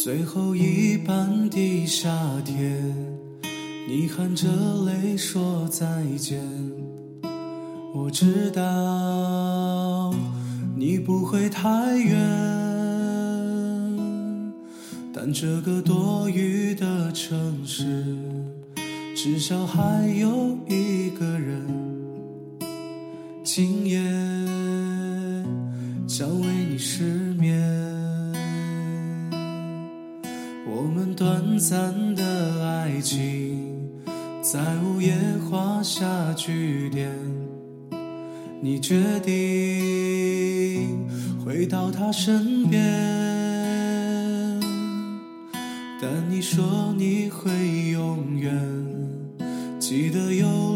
最后一班的夏天，你含着泪说再见。我知道你不会太远，但这个多雨的城市，至少还有一短暂的爱情，在午夜画下句点。你决定回到他身边，但你说你会永远记得有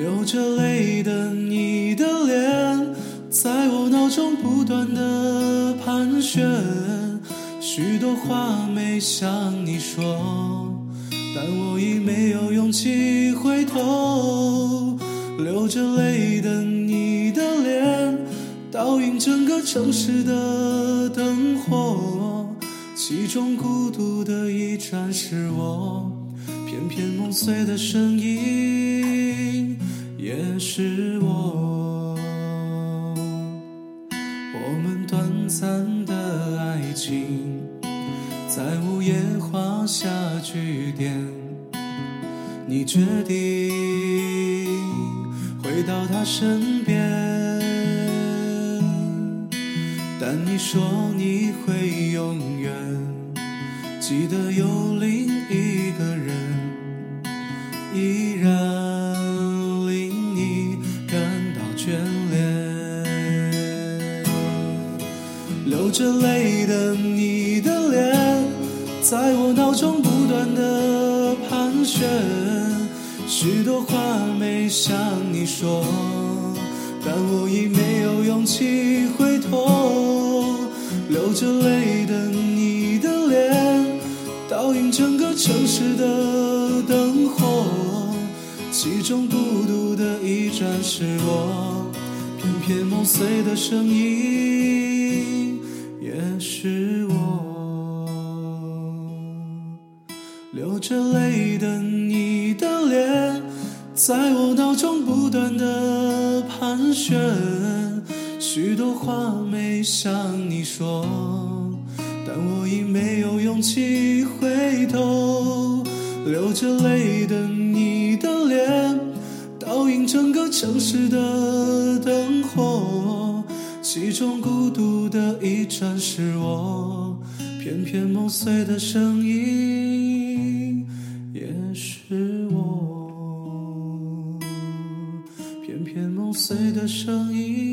流着泪的你的脸，在我脑中不断的盘旋。许多话没向你说，但我已没有勇气回头。流着泪的你的脸，倒映整个城市的灯火，其中孤独的一盏是我，片片梦碎的声音也是我。我们短暂的爱情。在午夜画下句点，你决定回到他身边，但你说你会永远记得有流着泪的你的脸。在我脑中不断的盘旋，许多话没向你说，但我已没有勇气回头。流着泪的你的脸，倒映整个城市的灯火，其中孤独的一盏是我，偏偏梦碎的声音着泪的你的脸，在我脑中不断的盘旋，许多话没向你说，但我已没有勇气回头。流着泪的你的脸，倒映整个城市的灯火，其中孤独的一盏是我，偏偏梦碎的声音。碎的声音。